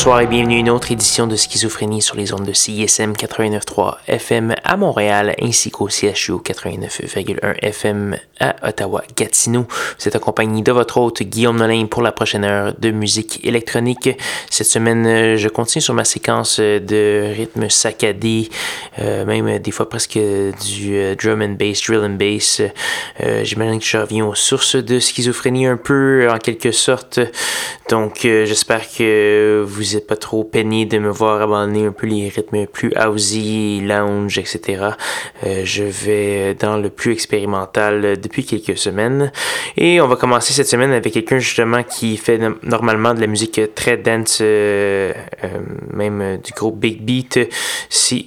Bonsoir et bienvenue à une autre édition de Schizophrénie sur les ondes de CISM 89.3 FM à Montréal ainsi qu'au CHU 89.1 FM à Ottawa-Gatineau. Vous êtes accompagné de votre hôte Guillaume Nolin pour la prochaine heure de musique électronique. Cette semaine, je continue sur ma séquence de rythme saccadé, euh, même des fois presque du euh, drum and bass, drill and bass. Euh, j'imagine que je reviens aux sources de schizophrénie un peu en quelque sorte. Donc j'espère que vous êtes pas trop peiné de me voir abandonner un peu les rythmes plus housey, lounge, etc. Euh, je vais dans le plus expérimental depuis quelques semaines. Et on va commencer cette semaine avec quelqu'un justement qui fait normalement de la musique très dance, euh, euh, même du groupe Big Beat. C'est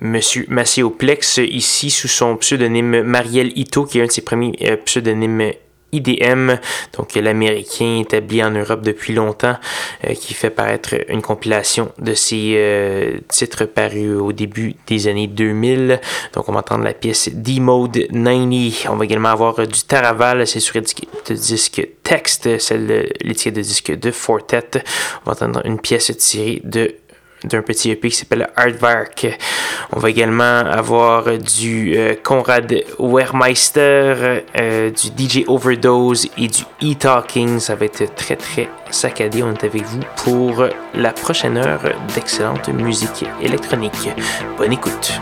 Monsieur Plex, ici sous son pseudonyme Marielle Ito, qui est un de ses premiers pseudonymes IDM, donc l'américain établi en Europe depuis longtemps, euh, qui fait paraître une compilation de ses euh, titres parus au début des années 2000. Donc on va entendre la pièce D-Mode 90. On va également avoir du Taraval, c'est sur le disque texte, celle l'étiquette de disque de Fortet. On va entendre une pièce tirée de d'un petit EP qui s'appelle Hardvark. On va également avoir du euh, Conrad Wermeister, euh, du DJ Overdose et du E-Talking. Ça va être très très saccadé. On est avec vous pour la prochaine heure d'excellente musique électronique. Bonne écoute.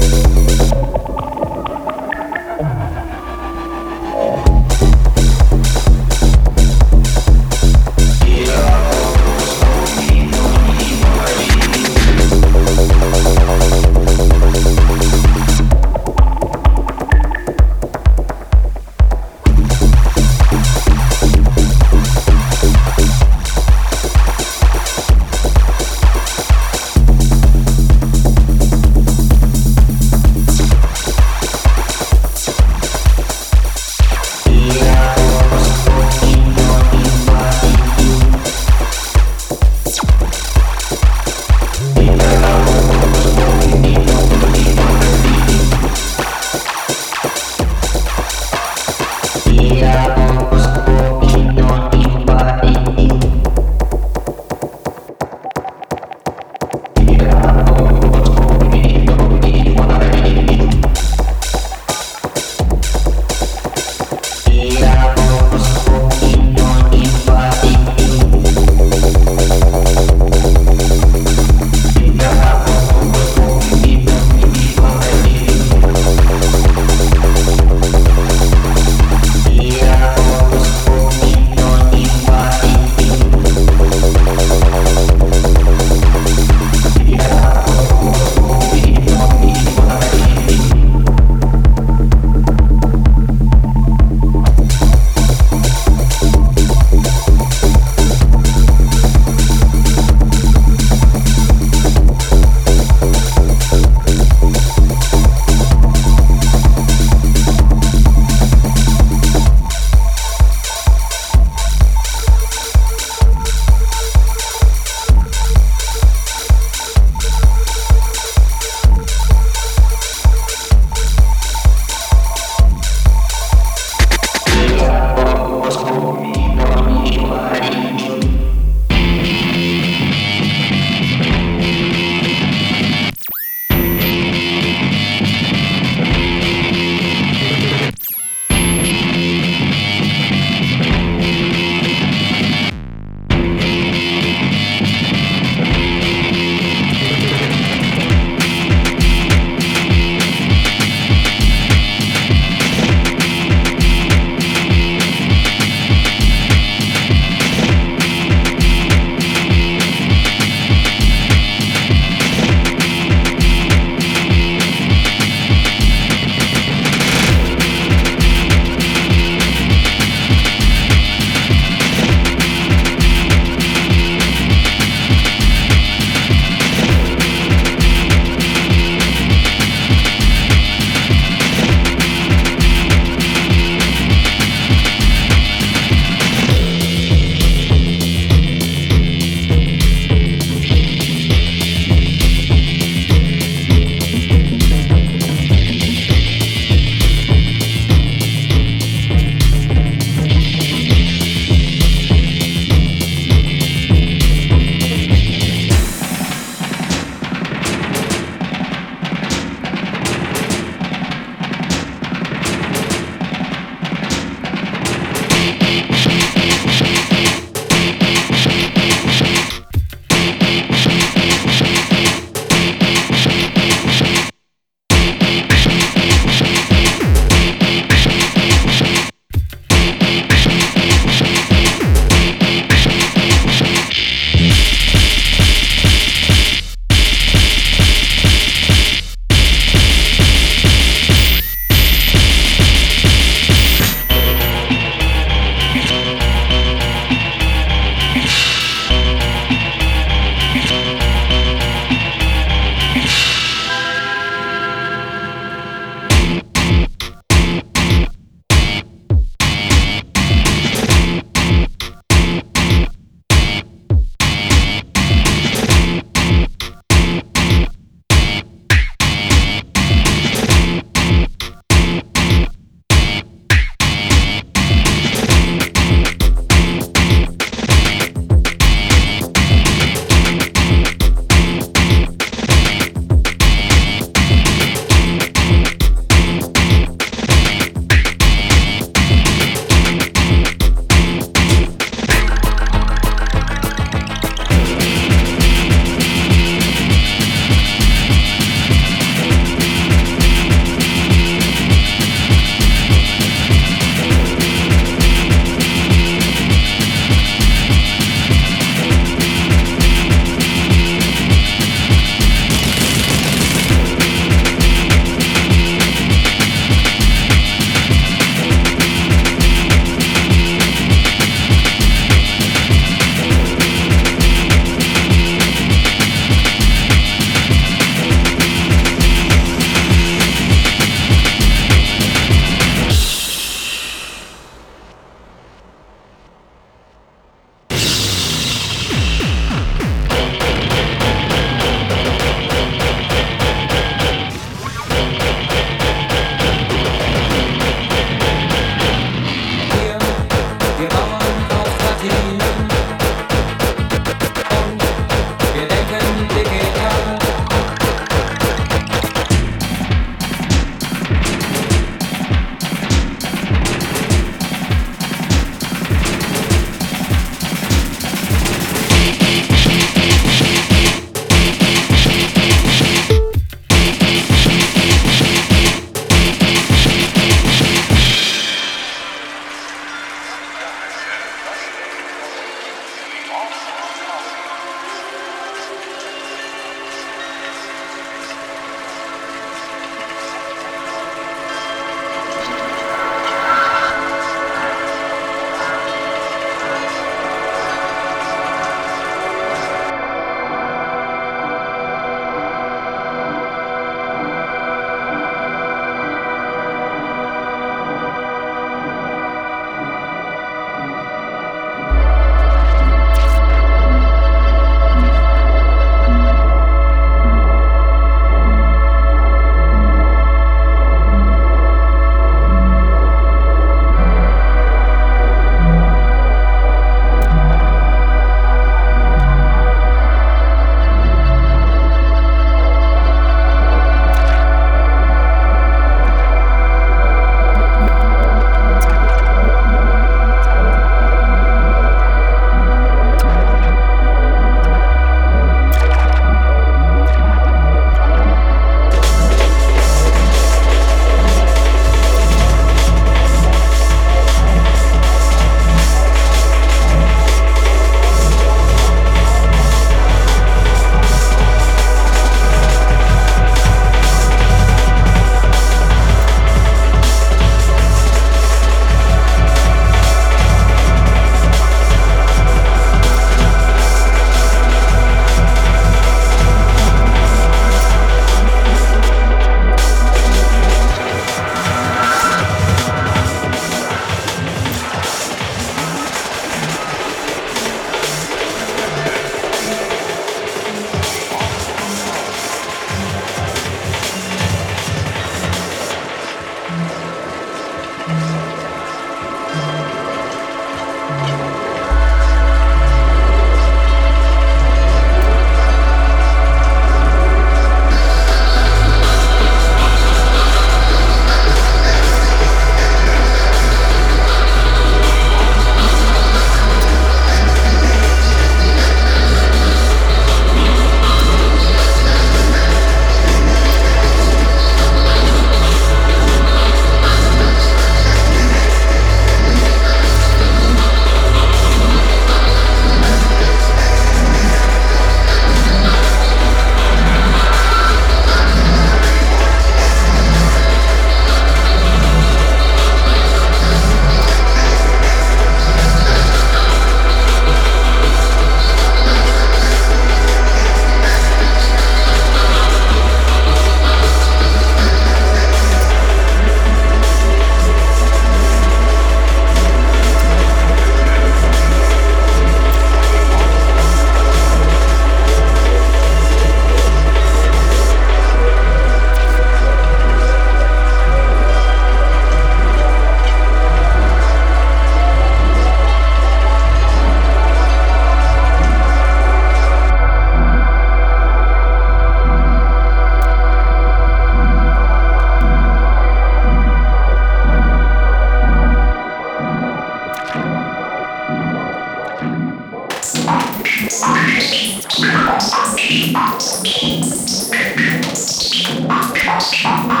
Shh.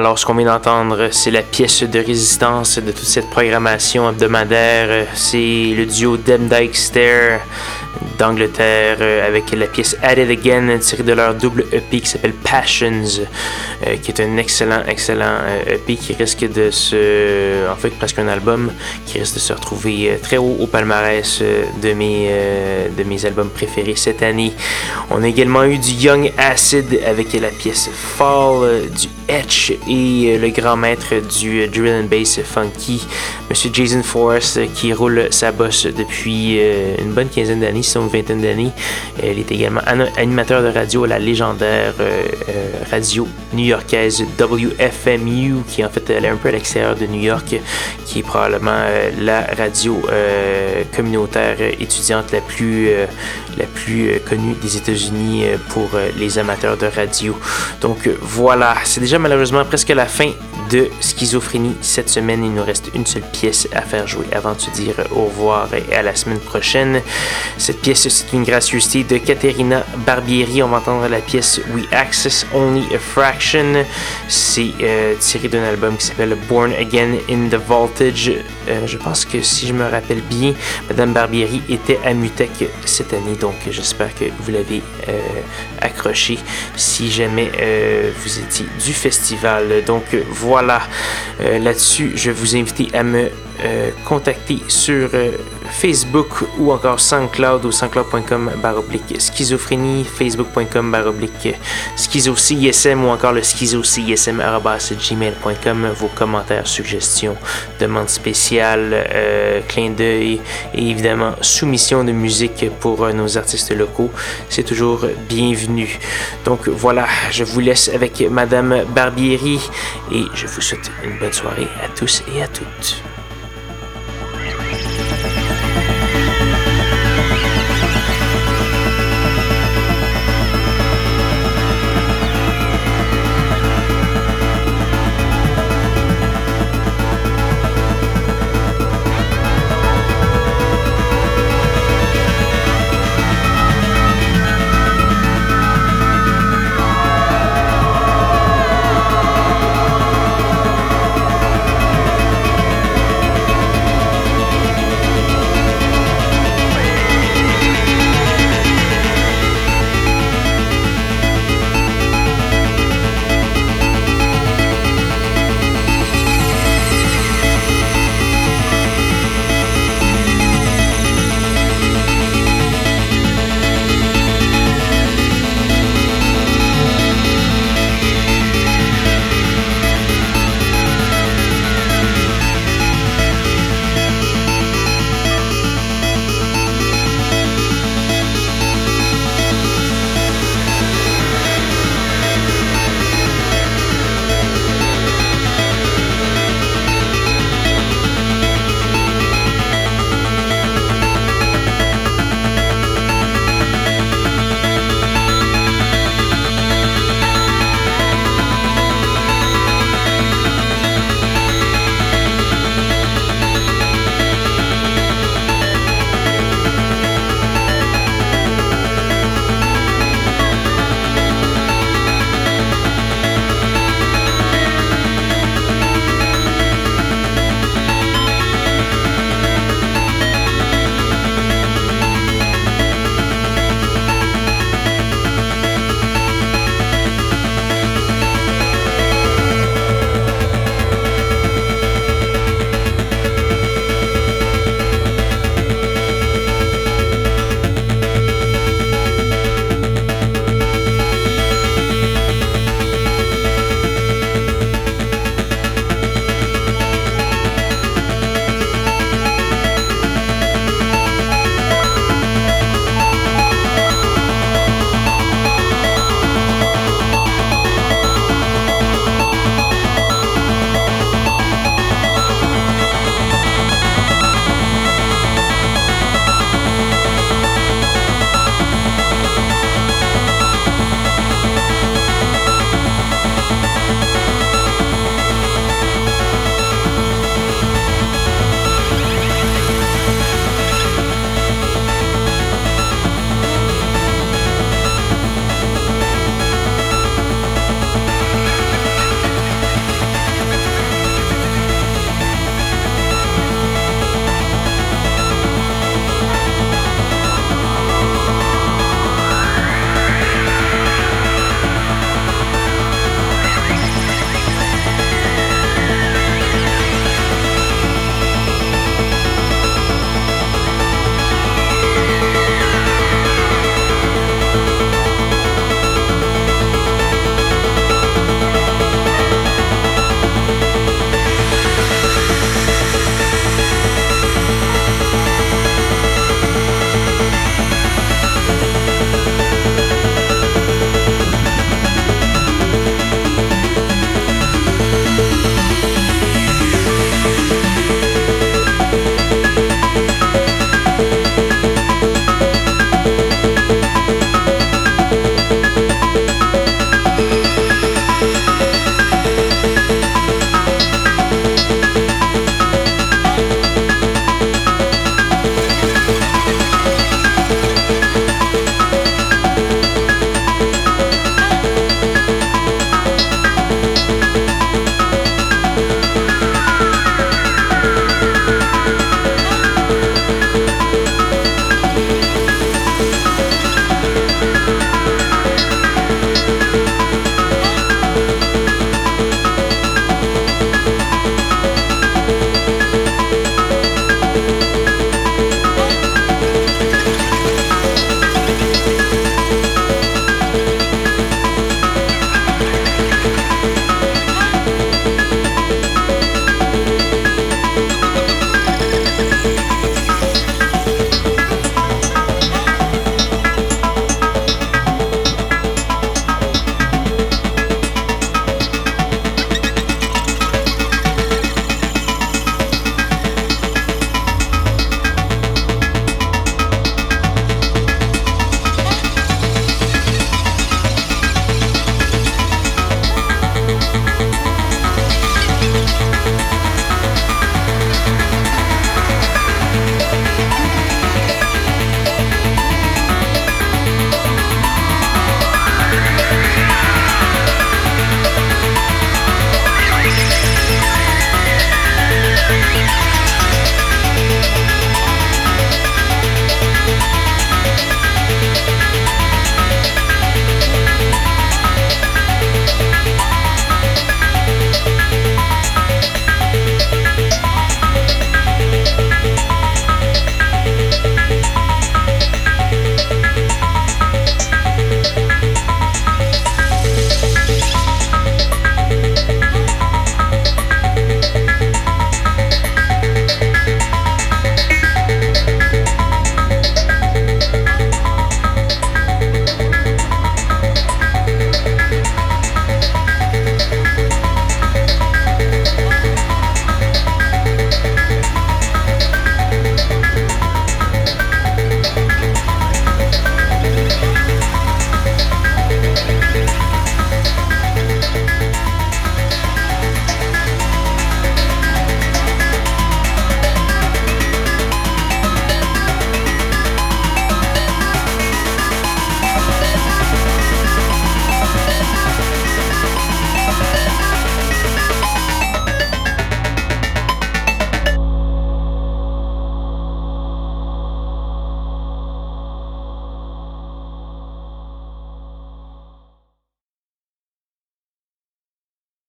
Alors, ce qu'on vient d'entendre, c'est la pièce de résistance de toute cette programmation hebdomadaire. C'est le duo Dem Dyke Stair d'Angleterre euh, avec la pièce At It Again tirée de leur double EP qui s'appelle Passions, euh, qui est un excellent, excellent EP euh, e qui risque de se. En fait, presque un album qui risque de se retrouver très haut au palmarès de mes, de mes albums préférés cette année. On a également eu du Young Acid avec la pièce Fall, du Etch et le grand maître du drill and bass funky, Monsieur Jason Forrest, qui roule sa bosse depuis une bonne quinzaine d'années une vingtaine d'années. Elle est également animateur de radio à la légendaire euh, euh, radio new-yorkaise WFMU, qui en fait elle est un peu à l'extérieur de New York, qui est probablement euh, la radio communautaire étudiante la plus, la plus connue des États-Unis pour les amateurs de radio. Donc voilà, c'est déjà malheureusement presque la fin de Schizophrénie cette semaine. Il nous reste une seule pièce à faire jouer avant de se dire au revoir et à la semaine prochaine. Cette pièce, c'est une gracieuseté de Caterina Barbieri. On va entendre la pièce We Access Only a Fraction. C'est euh, tiré d'un album qui s'appelle Born Again in the Voltage. Euh, je pense que si je me rappelle bien, Madame Barbieri était à Mutec cette année, donc j'espère que vous l'avez euh, accroché si jamais vous étiez du festival. Donc voilà, là-dessus, je vous invite à me contacter sur Facebook ou encore SoundCloud ou soundcloud.com baroblique schizophrénie, facebook.com baroblique schizocism ou encore le schizocism.gmail.com vos commentaires, suggestions, demandes spéciales, euh, clins d'œil et évidemment soumission de musique pour euh, nos artistes locaux. C'est toujours bienvenu. Donc voilà, je vous laisse avec Madame Barbieri et je vous souhaite une bonne soirée à tous et à toutes.